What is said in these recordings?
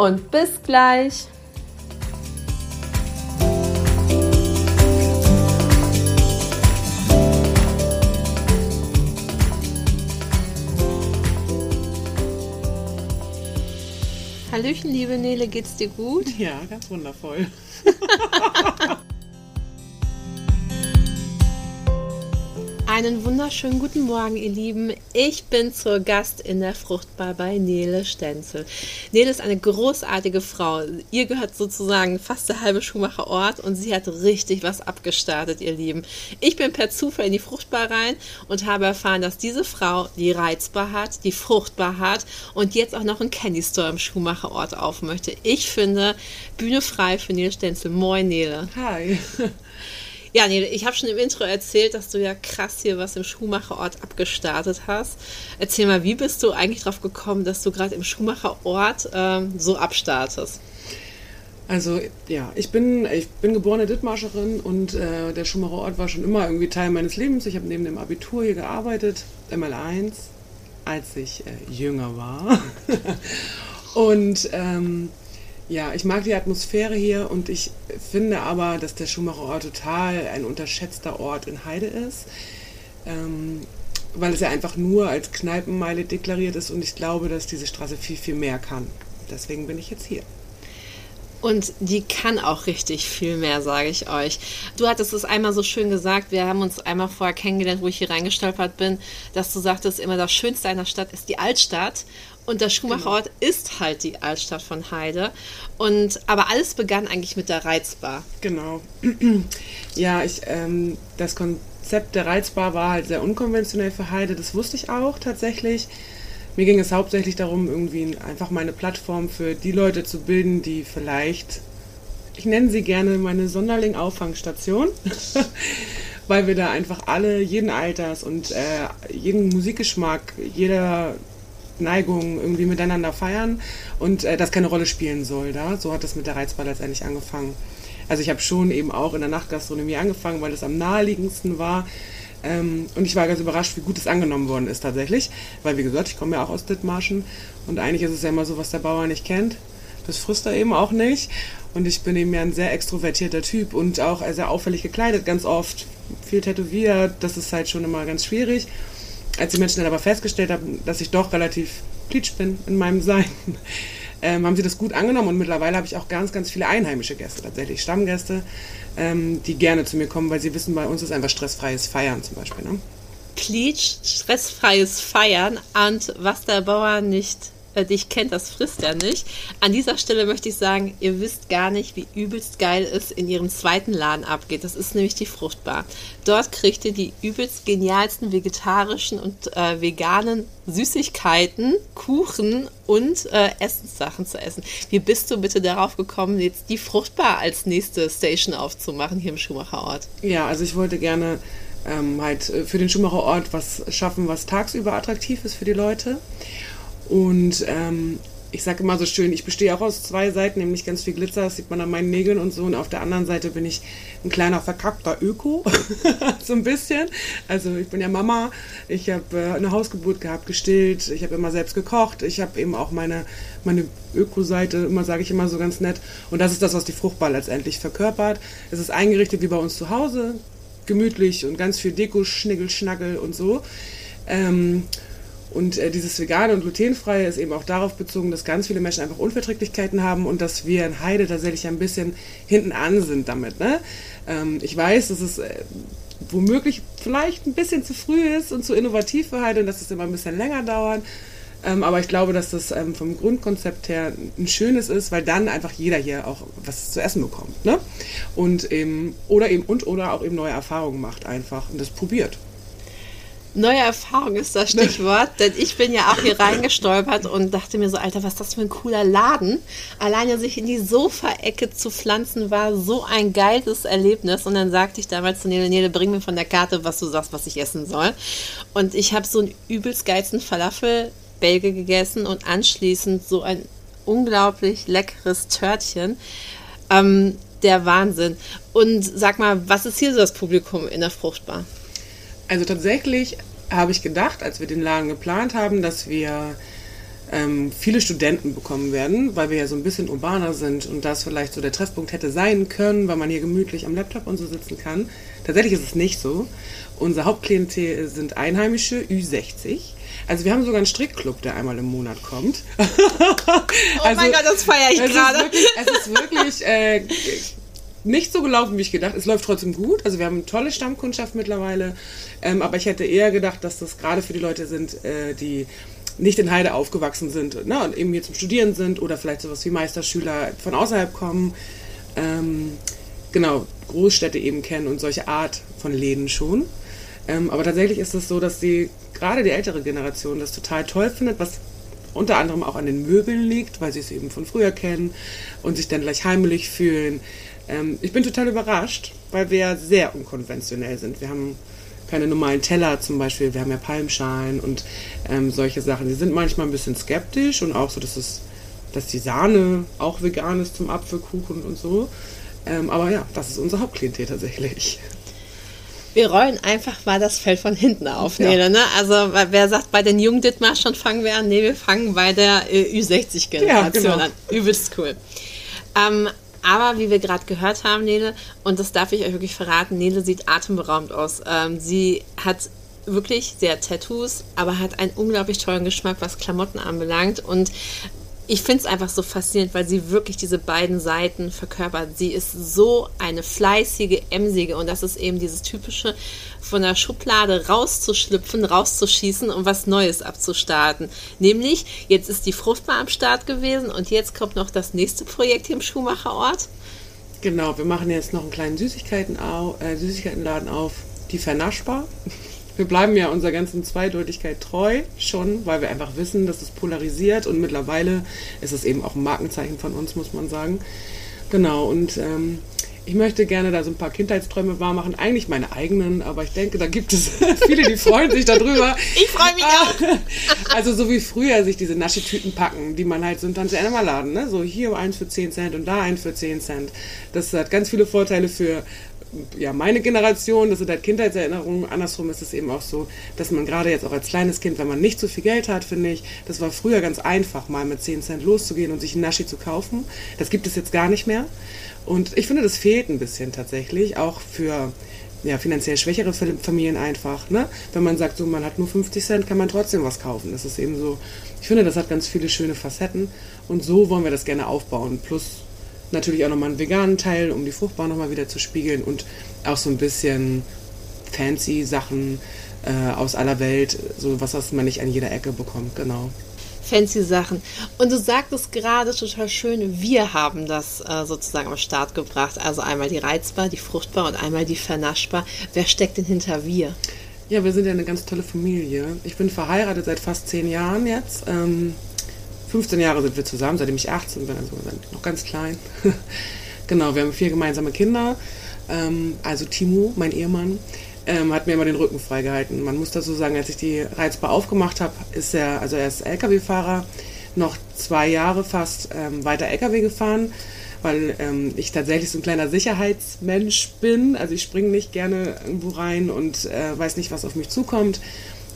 und bis gleich. Hallöchen, liebe Nele, geht's dir gut? Ja, ganz wundervoll. Einen wunderschönen guten Morgen, ihr Lieben. Ich bin zur Gast in der Fruchtbar bei Nele Stenzel. Nele ist eine großartige Frau. Ihr gehört sozusagen fast der halbe Schumacher Ort und sie hat richtig was abgestartet, ihr Lieben. Ich bin per Zufall in die Fruchtbar rein und habe erfahren, dass diese Frau die Reizbar hat, die Fruchtbar hat und jetzt auch noch einen Candy Store im Schumacher Ort auf möchte. Ich finde, Bühne frei für Nele Stenzel. Moin, Nele. Hi. Ja, nee, ich habe schon im Intro erzählt, dass du ja krass hier was im Schuhmacherort abgestartet hast. Erzähl mal, wie bist du eigentlich drauf gekommen, dass du gerade im Schuhmacherort ähm, so abstartest? Also ja, ich bin, ich bin geborene Dithmarscherin und äh, der Schumacherort war schon immer irgendwie Teil meines Lebens. Ich habe neben dem Abitur hier gearbeitet, ML1, als ich äh, jünger war. und ähm, ja, ich mag die Atmosphäre hier und ich finde aber, dass der Schumacher Ort total ein unterschätzter Ort in Heide ist, ähm, weil es ja einfach nur als Kneipenmeile deklariert ist und ich glaube, dass diese Straße viel, viel mehr kann. Deswegen bin ich jetzt hier. Und die kann auch richtig viel mehr, sage ich euch. Du hattest es einmal so schön gesagt, wir haben uns einmal vorher kennengelernt, wo ich hier reingestolpert bin, dass du sagtest, immer das Schönste einer Stadt ist die Altstadt. Und der Schumacherort genau. ist halt die Altstadt von Heide. Und aber alles begann eigentlich mit der Reizbar. Genau. ja, ich, ähm, das Konzept der Reizbar war halt sehr unkonventionell für Heide. Das wusste ich auch tatsächlich. Mir ging es hauptsächlich darum, irgendwie einfach meine Plattform für die Leute zu bilden, die vielleicht, ich nenne sie gerne meine Sonderling-Auffangstation, weil wir da einfach alle, jeden Alters und äh, jeden Musikgeschmack, jeder Neigung irgendwie miteinander feiern und äh, das keine Rolle spielen soll. Da? So hat das mit der Reizbar letztendlich angefangen. Also ich habe schon eben auch in der Nachtgastronomie angefangen, weil es am naheliegendsten war. Ähm, und ich war ganz überrascht, wie gut es angenommen worden ist tatsächlich. Weil, wie gesagt, ich komme ja auch aus Dithmarschen und eigentlich ist es ja immer so, was der Bauer nicht kennt. Das frisst er eben auch nicht. Und ich bin eben ja ein sehr extrovertierter Typ und auch sehr auffällig gekleidet, ganz oft. Viel tätowiert, das ist halt schon immer ganz schwierig. Als die Menschen dann aber festgestellt haben, dass ich doch relativ plitsch bin in meinem Sein, ähm, haben sie das gut angenommen und mittlerweile habe ich auch ganz, ganz viele einheimische Gäste, tatsächlich Stammgäste, ähm, die gerne zu mir kommen, weil sie wissen, bei uns ist einfach stressfreies Feiern zum Beispiel. Ne? Plitsch, stressfreies Feiern und was der Bauer nicht äh, dich kennt, das frisst er nicht. An dieser Stelle möchte ich sagen, ihr wisst gar nicht, wie übelst geil es in ihrem zweiten Laden abgeht. Das ist nämlich die Fruchtbar. Dort kriegt ihr die übelst genialsten vegetarischen und äh, veganen Süßigkeiten, Kuchen und äh, Essenssachen zu essen. Wie bist du bitte darauf gekommen, jetzt die Fruchtbar als nächste Station aufzumachen hier im Schumacherort? Ja, also ich wollte gerne ähm, halt äh, für den Schumacherort was schaffen, was tagsüber attraktiv ist für die Leute. Und ähm, ich sage immer so schön, ich bestehe auch aus zwei Seiten, nämlich ganz viel Glitzer, das sieht man an meinen Nägeln und so. Und auf der anderen Seite bin ich ein kleiner verkackter Öko, so ein bisschen. Also ich bin ja Mama, ich habe äh, eine Hausgeburt gehabt, gestillt, ich habe immer selbst gekocht, ich habe eben auch meine, meine Öko-Seite, immer sage ich immer so ganz nett. Und das ist das, was die Fruchtbar letztendlich verkörpert. Es ist eingerichtet wie bei uns zu Hause, gemütlich und ganz viel Deko, Schniggel, Schnaggel und so. Ähm, und äh, dieses Vegane und Glutenfreie ist eben auch darauf bezogen, dass ganz viele Menschen einfach Unverträglichkeiten haben und dass wir in Heide tatsächlich ein bisschen hinten an sind damit. Ne? Ähm, ich weiß, dass es äh, womöglich vielleicht ein bisschen zu früh ist und zu innovativ für Heide und dass es immer ein bisschen länger dauert. Ähm, aber ich glaube, dass das ähm, vom Grundkonzept her ein schönes ist, weil dann einfach jeder hier auch was zu essen bekommt. Ne? Und eben, oder eben, und oder auch eben neue Erfahrungen macht einfach und das probiert. Neue Erfahrung ist das Stichwort, denn ich bin ja auch hier reingestolpert und dachte mir so, Alter, was ist das für ein cooler Laden. Alleine sich in die Sofaecke zu pflanzen war so ein geiles Erlebnis. Und dann sagte ich damals zu Nele, Nele, bring mir von der Karte, was du sagst, was ich essen soll. Und ich habe so einen übelst geilsten Falafel-Belge gegessen und anschließend so ein unglaublich leckeres Törtchen. Ähm, der Wahnsinn. Und sag mal, was ist hier so das Publikum in der Fruchtbar? Also tatsächlich habe ich gedacht, als wir den Laden geplant haben, dass wir ähm, viele Studenten bekommen werden, weil wir ja so ein bisschen urbaner sind und das vielleicht so der Treffpunkt hätte sein können, weil man hier gemütlich am Laptop und so sitzen kann. Tatsächlich ist es nicht so. Unser Hauptklientel sind Einheimische, Ü60. Also wir haben sogar einen Strickclub, der einmal im Monat kommt. oh also, mein Gott, das feiere ich gerade. Es ist wirklich äh, nicht so gelaufen, wie ich gedacht. Es läuft trotzdem gut. Also wir haben eine tolle Stammkundschaft mittlerweile. Ähm, aber ich hätte eher gedacht, dass das gerade für die Leute sind, äh, die nicht in Heide aufgewachsen sind ne, und eben hier zum Studieren sind oder vielleicht sowas wie Meisterschüler von außerhalb kommen. Ähm, genau, Großstädte eben kennen und solche Art von Läden schon. Ähm, aber tatsächlich ist es so, dass die, gerade die ältere Generation das total toll findet, was unter anderem auch an den Möbeln liegt, weil sie es eben von früher kennen und sich dann gleich heimelig fühlen. Ähm, ich bin total überrascht, weil wir sehr unkonventionell sind. Wir haben keine normalen Teller zum Beispiel, wir haben ja Palmschalen und ähm, solche Sachen. Die sind manchmal ein bisschen skeptisch und auch so, dass, es, dass die Sahne auch vegan ist zum Apfelkuchen und so. Ähm, aber ja, das ist unser Hauptklientel tatsächlich. Wir rollen einfach mal das Feld von hinten auf, ja. ne? Also wer sagt, bei den jungen Dittmar schon fangen wir an? Nee, wir fangen bei der äh, Ü60-Generation ja, genau. an. Übelst cool. Ähm, aber wie wir gerade gehört haben, Nele, und das darf ich euch wirklich verraten, Nele sieht atemberaubend aus. Ähm, sie hat wirklich sehr Tattoos, aber hat einen unglaublich tollen Geschmack, was Klamotten anbelangt. Und ich finde es einfach so faszinierend, weil sie wirklich diese beiden Seiten verkörpert. Sie ist so eine fleißige, emsige und das ist eben dieses typische von der Schublade rauszuschlüpfen, rauszuschießen und was Neues abzustarten. Nämlich, jetzt ist die Fruchtbar am Start gewesen und jetzt kommt noch das nächste Projekt hier im Schuhmacherort. Genau, wir machen jetzt noch einen kleinen Süßigkeiten äh, Süßigkeitenladen auf, die Vernaschbar wir bleiben ja unserer ganzen Zweideutigkeit treu, schon, weil wir einfach wissen, dass es polarisiert und mittlerweile ist es eben auch ein Markenzeichen von uns, muss man sagen. Genau, und ähm, ich möchte gerne da so ein paar Kindheitsträume wahrmachen, eigentlich meine eigenen, aber ich denke, da gibt es viele, die freuen sich darüber. Ich freue mich auch. Also so wie früher sich diese Naschetüten packen, die man halt so im Tante Emma Laden, ne? so hier eins für 10 Cent und da eins für 10 Cent. Das hat ganz viele Vorteile für ja, meine Generation, das sind halt Kindheitserinnerungen. Andersrum ist es eben auch so, dass man gerade jetzt auch als kleines Kind, wenn man nicht so viel Geld hat, finde ich, das war früher ganz einfach, mal mit 10 Cent loszugehen und sich einen Naschi zu kaufen. Das gibt es jetzt gar nicht mehr. Und ich finde, das fehlt ein bisschen tatsächlich, auch für ja, finanziell schwächere Familien einfach. Ne? Wenn man sagt, so, man hat nur 50 Cent, kann man trotzdem was kaufen. Das ist eben so, ich finde, das hat ganz viele schöne Facetten. Und so wollen wir das gerne aufbauen. Plus Natürlich auch nochmal einen veganen Teil, um die Fruchtbar nochmal wieder zu spiegeln und auch so ein bisschen fancy Sachen äh, aus aller Welt, so was, was man nicht an jeder Ecke bekommt, genau. Fancy Sachen. Und du sagtest gerade total schön, wir haben das äh, sozusagen am Start gebracht. Also einmal die Reizbar, die Fruchtbar und einmal die Vernaschbar. Wer steckt denn hinter wir? Ja, wir sind ja eine ganz tolle Familie. Ich bin verheiratet seit fast zehn Jahren jetzt. Ähm, 15 Jahre sind wir zusammen, seitdem ich 18 bin, also noch ganz klein. genau, wir haben vier gemeinsame Kinder. Ähm, also Timo, mein Ehemann, ähm, hat mir immer den Rücken freigehalten. Man muss dazu sagen, als ich die Reizbar aufgemacht habe, ist er, also er ist LKW-Fahrer, noch zwei Jahre fast ähm, weiter LKW gefahren, weil ähm, ich tatsächlich so ein kleiner Sicherheitsmensch bin. Also ich springe nicht gerne irgendwo rein und äh, weiß nicht, was auf mich zukommt.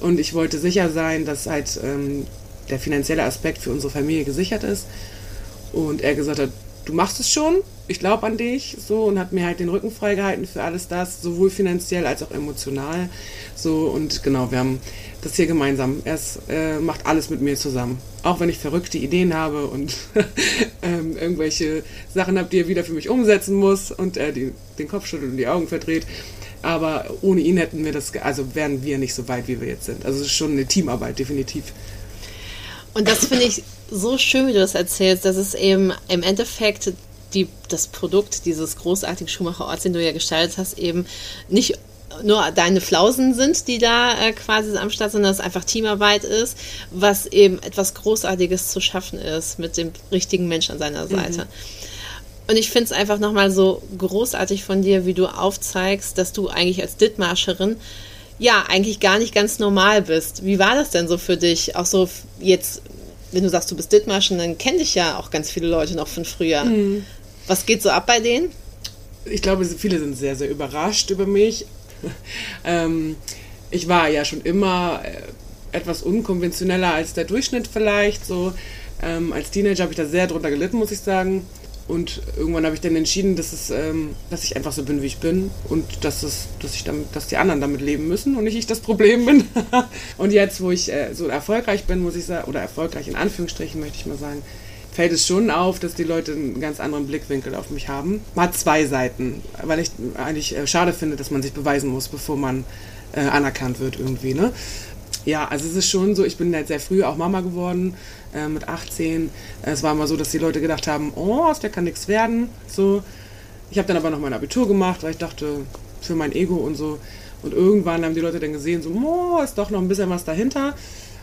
Und ich wollte sicher sein, dass halt ähm, der finanzielle Aspekt für unsere Familie gesichert ist. Und er gesagt hat, du machst es schon, ich glaube an dich, so und hat mir halt den Rücken freigehalten für alles das, sowohl finanziell als auch emotional. So und genau, wir haben das hier gemeinsam. Er äh, macht alles mit mir zusammen. Auch wenn ich verrückte Ideen habe und ähm, irgendwelche Sachen habe, die er wieder für mich umsetzen muss und er die, den Kopf schüttelt und die Augen verdreht. Aber ohne ihn hätten wir das, also wären wir nicht so weit, wie wir jetzt sind. Also es ist schon eine Teamarbeit, definitiv. Und das finde ich so schön, wie du das erzählst, dass es eben im Endeffekt die, das Produkt dieses großartigen Schuhmacher Orts, den du ja gestaltet hast, eben nicht nur deine Flausen sind, die da äh, quasi am Start sind, dass es einfach Teamarbeit ist, was eben etwas Großartiges zu schaffen ist mit dem richtigen Mensch an seiner Seite. Mhm. Und ich finde es einfach nochmal so großartig von dir, wie du aufzeigst, dass du eigentlich als Dittmarscherin ja eigentlich gar nicht ganz normal bist. Wie war das denn so für dich? Auch so jetzt, wenn du sagst, du bist Dittmarschen, dann kennen dich ja auch ganz viele Leute noch von früher. Mhm. Was geht so ab bei denen? Ich glaube, viele sind sehr, sehr überrascht über mich. ähm, ich war ja schon immer äh, etwas unkonventioneller als der Durchschnitt vielleicht. So ähm, als Teenager habe ich da sehr drunter gelitten, muss ich sagen. Und irgendwann habe ich dann entschieden, dass, es, ähm, dass ich einfach so bin, wie ich bin und dass, es, dass, ich damit, dass die anderen damit leben müssen und nicht ich das Problem bin. und jetzt, wo ich äh, so erfolgreich bin, muss ich sagen, oder erfolgreich in Anführungsstrichen möchte ich mal sagen, fällt es schon auf, dass die Leute einen ganz anderen Blickwinkel auf mich haben. Hat zwei Seiten, weil ich eigentlich äh, schade finde, dass man sich beweisen muss, bevor man äh, anerkannt wird irgendwie. Ne? Ja, also es ist schon so, ich bin halt sehr früh auch Mama geworden, äh, mit 18. Es war immer so, dass die Leute gedacht haben, oh, aus der kann nichts werden. So. Ich habe dann aber noch mein Abitur gemacht, weil ich dachte, für mein Ego und so. Und irgendwann haben die Leute dann gesehen, so, oh, ist doch noch ein bisschen was dahinter.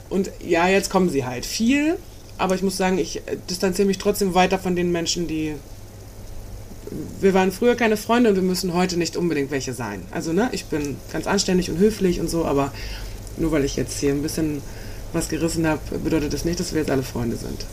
Und ja, jetzt kommen sie halt viel, aber ich muss sagen, ich distanziere mich trotzdem weiter von den Menschen, die. Wir waren früher keine Freunde und wir müssen heute nicht unbedingt welche sein. Also, ne, ich bin ganz anständig und höflich und so, aber nur weil ich jetzt hier ein bisschen was gerissen habe, bedeutet das nicht, dass wir jetzt alle Freunde sind.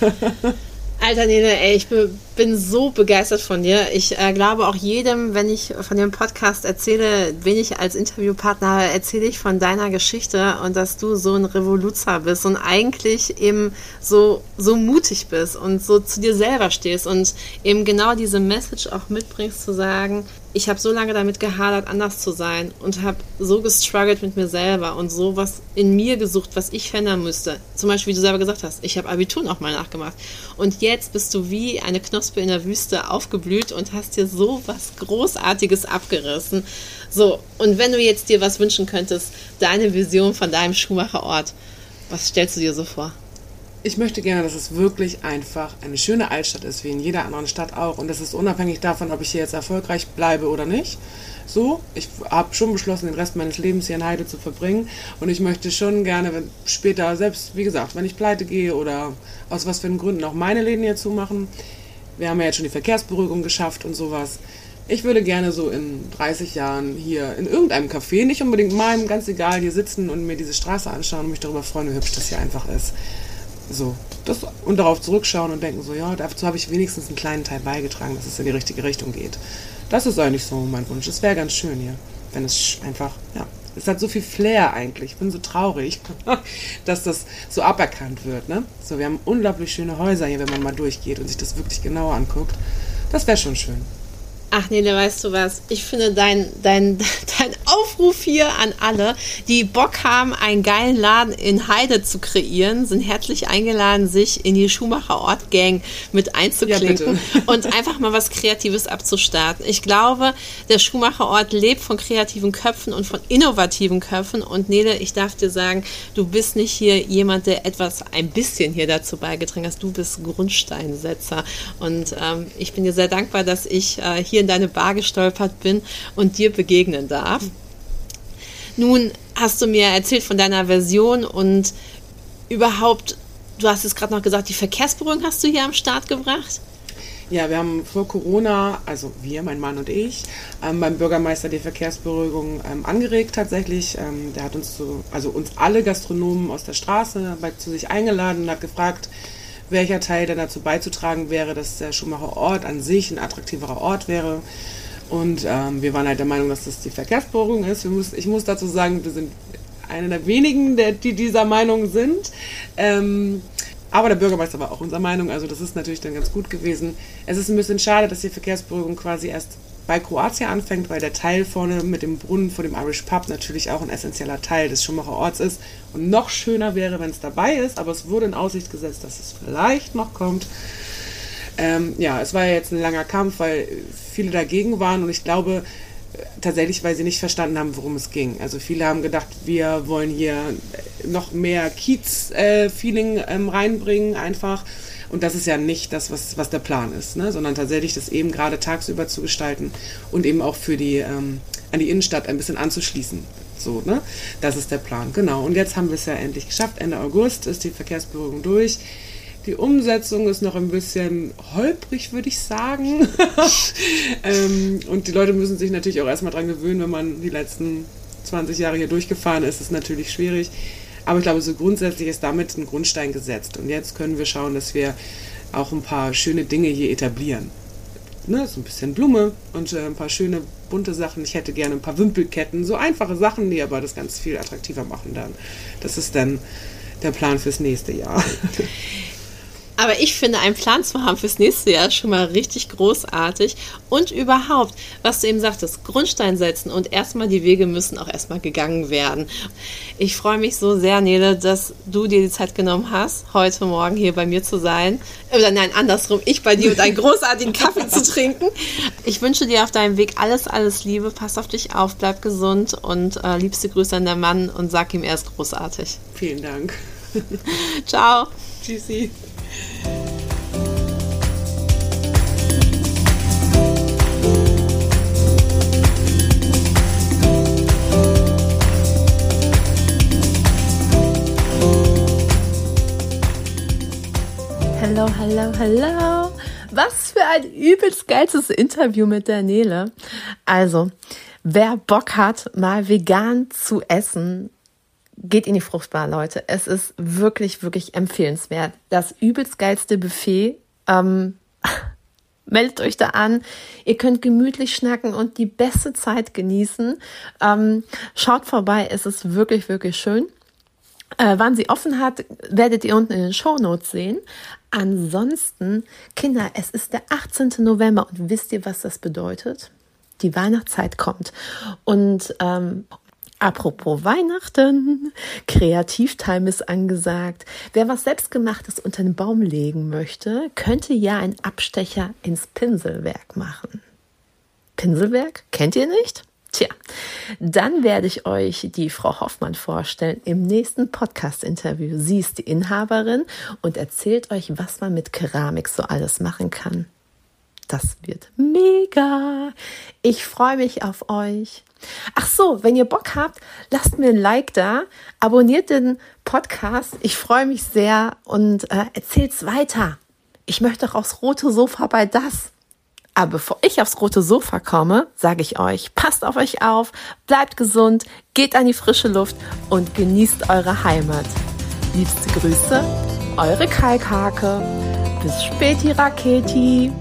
Alter Nele, ey, ich bin so begeistert von dir. Ich äh, glaube auch jedem, wenn ich von dem Podcast erzähle, wen ich als Interviewpartner habe, erzähle ich von deiner Geschichte und dass du so ein Revoluzer bist und eigentlich eben so, so mutig bist und so zu dir selber stehst und eben genau diese Message auch mitbringst zu sagen, ich habe so lange damit gehadert, anders zu sein und habe so gestruggelt mit mir selber und so was in mir gesucht, was ich verändern müsste. Zum Beispiel, wie du selber gesagt hast, ich habe Abitur noch mal nachgemacht. Und jetzt bist du wie eine Knospe in der Wüste aufgeblüht und hast dir so was Großartiges abgerissen. So, und wenn du jetzt dir was wünschen könntest, deine Vision von deinem Schuhmacherort, was stellst du dir so vor? Ich möchte gerne, dass es wirklich einfach eine schöne Altstadt ist, wie in jeder anderen Stadt auch. Und das ist unabhängig davon, ob ich hier jetzt erfolgreich bleibe oder nicht. So, ich habe schon beschlossen, den Rest meines Lebens hier in Heide zu verbringen. Und ich möchte schon gerne, wenn später, selbst wie gesagt, wenn ich pleite gehe oder aus was für Gründen auch meine Läden hier zumachen. Wir haben ja jetzt schon die Verkehrsberuhigung geschafft und sowas. Ich würde gerne so in 30 Jahren hier in irgendeinem Café, nicht unbedingt meinem, ganz egal, hier sitzen und mir diese Straße anschauen und mich darüber freuen, wie hübsch das hier einfach ist. So. Das, und darauf zurückschauen und denken so, ja, dazu habe ich wenigstens einen kleinen Teil beigetragen, dass es in die richtige Richtung geht. Das ist eigentlich so mein Wunsch. Es wäre ganz schön hier, wenn es einfach, ja, es hat so viel Flair eigentlich. Ich bin so traurig, dass das so aberkannt wird. Ne? So, wir haben unglaublich schöne Häuser hier, wenn man mal durchgeht und sich das wirklich genauer anguckt. Das wäre schon schön. Ach Nele, weißt du was? Ich finde dein, dein, dein Aufruf hier an alle, die Bock haben, einen geilen Laden in Heide zu kreieren, sind herzlich eingeladen, sich in die Schumacher Ort Gang mit einzuklinken ja, und einfach mal was Kreatives abzustarten. Ich glaube, der Schumacher Ort lebt von kreativen Köpfen und von innovativen Köpfen. Und Nele, ich darf dir sagen, du bist nicht hier jemand, der etwas ein bisschen hier dazu beigetragen hat. Du bist Grundsteinsetzer. Und ähm, ich bin dir sehr dankbar, dass ich äh, hier in deine Bar gestolpert bin und dir begegnen darf. Nun hast du mir erzählt von deiner Version und überhaupt, du hast es gerade noch gesagt, die Verkehrsberuhigung hast du hier am Start gebracht. Ja, wir haben vor Corona, also wir, mein Mann und ich, ähm, beim Bürgermeister die Verkehrsberuhigung ähm, angeregt tatsächlich. Ähm, der hat uns zu, also uns alle Gastronomen aus der Straße bei, zu sich eingeladen und hat gefragt, welcher Teil denn dazu beizutragen wäre, dass der Schumacher Ort an sich ein attraktiverer Ort wäre. Und ähm, wir waren halt der Meinung, dass das die Verkehrsberuhigung ist. Muss, ich muss dazu sagen, wir sind eine der wenigen, der, die dieser Meinung sind. Ähm, aber der Bürgermeister war auch unserer Meinung, also das ist natürlich dann ganz gut gewesen. Es ist ein bisschen schade, dass die Verkehrsberuhigung quasi erst bei Kroatien anfängt, weil der Teil vorne mit dem Brunnen vor dem Irish Pub natürlich auch ein essentieller Teil des Schumacher Orts ist. Und noch schöner wäre, wenn es dabei ist, aber es wurde in Aussicht gesetzt, dass es vielleicht noch kommt. Ähm, ja, es war ja jetzt ein langer Kampf, weil viele dagegen waren und ich glaube äh, tatsächlich, weil sie nicht verstanden haben, worum es ging. Also viele haben gedacht, wir wollen hier noch mehr Kiez-Feeling äh, ähm, reinbringen einfach und das ist ja nicht das, was, was der Plan ist, ne? sondern tatsächlich das eben gerade tagsüber zu gestalten und eben auch für die ähm, an die Innenstadt ein bisschen anzuschließen. So, ne? Das ist der Plan, genau. Und jetzt haben wir es ja endlich geschafft. Ende August ist die Verkehrsberuhigung durch. Die Umsetzung ist noch ein bisschen holprig, würde ich sagen. ähm, und die Leute müssen sich natürlich auch erstmal dran gewöhnen, wenn man die letzten 20 Jahre hier durchgefahren ist, ist natürlich schwierig. Aber ich glaube, so grundsätzlich ist damit ein Grundstein gesetzt. Und jetzt können wir schauen, dass wir auch ein paar schöne Dinge hier etablieren. Ne, so ein bisschen Blume und äh, ein paar schöne bunte Sachen. Ich hätte gerne ein paar Wimpelketten, so einfache Sachen, die aber das ganz viel attraktiver machen dann. Das ist dann der Plan fürs nächste Jahr. Aber ich finde, einen Plan zu haben fürs nächste Jahr schon mal richtig großartig. Und überhaupt, was du eben sagtest, Grundstein setzen und erstmal die Wege müssen auch erstmal gegangen werden. Ich freue mich so sehr, Nele, dass du dir die Zeit genommen hast, heute Morgen hier bei mir zu sein. Oder nein, andersrum, ich bei dir und einen großartigen Kaffee zu trinken. Ich wünsche dir auf deinem Weg alles, alles Liebe. Pass auf dich auf, bleib gesund und äh, liebste Grüße an der Mann und sag ihm, er ist großartig. Vielen Dank. Ciao. Tschüssi. Hallo, hallo, hallo. Was für ein übelst geiles Interview mit der Nele. Also, wer Bock hat, mal vegan zu essen, geht in die Fruchtbar, Leute. Es ist wirklich, wirklich empfehlenswert. Das übelst geilste Buffet. Ähm, meldet euch da an. Ihr könnt gemütlich schnacken und die beste Zeit genießen. Ähm, schaut vorbei. Es ist wirklich, wirklich schön. Äh, wann sie offen hat, werdet ihr unten in den Show Notes sehen. Ansonsten, Kinder, es ist der 18. November und wisst ihr, was das bedeutet? Die Weihnachtszeit kommt. Und ähm, Apropos Weihnachten, Kreativtime ist angesagt. Wer was selbstgemachtes unter den Baum legen möchte, könnte ja einen Abstecher ins Pinselwerk machen. Pinselwerk? Kennt ihr nicht? Tja, dann werde ich euch die Frau Hoffmann vorstellen im nächsten Podcast-Interview. Sie ist die Inhaberin und erzählt euch, was man mit Keramik so alles machen kann. Das wird mega. Ich freue mich auf euch. Ach so, wenn ihr Bock habt, lasst mir ein Like da, abonniert den Podcast. Ich freue mich sehr und äh, erzählt's weiter. Ich möchte auch aufs rote Sofa bei das. Aber bevor ich aufs rote Sofa komme, sage ich euch, passt auf euch auf, bleibt gesund, geht an die frische Luft und genießt eure Heimat. Liebste Grüße, eure Kalkhake. Bis späti, Raketi.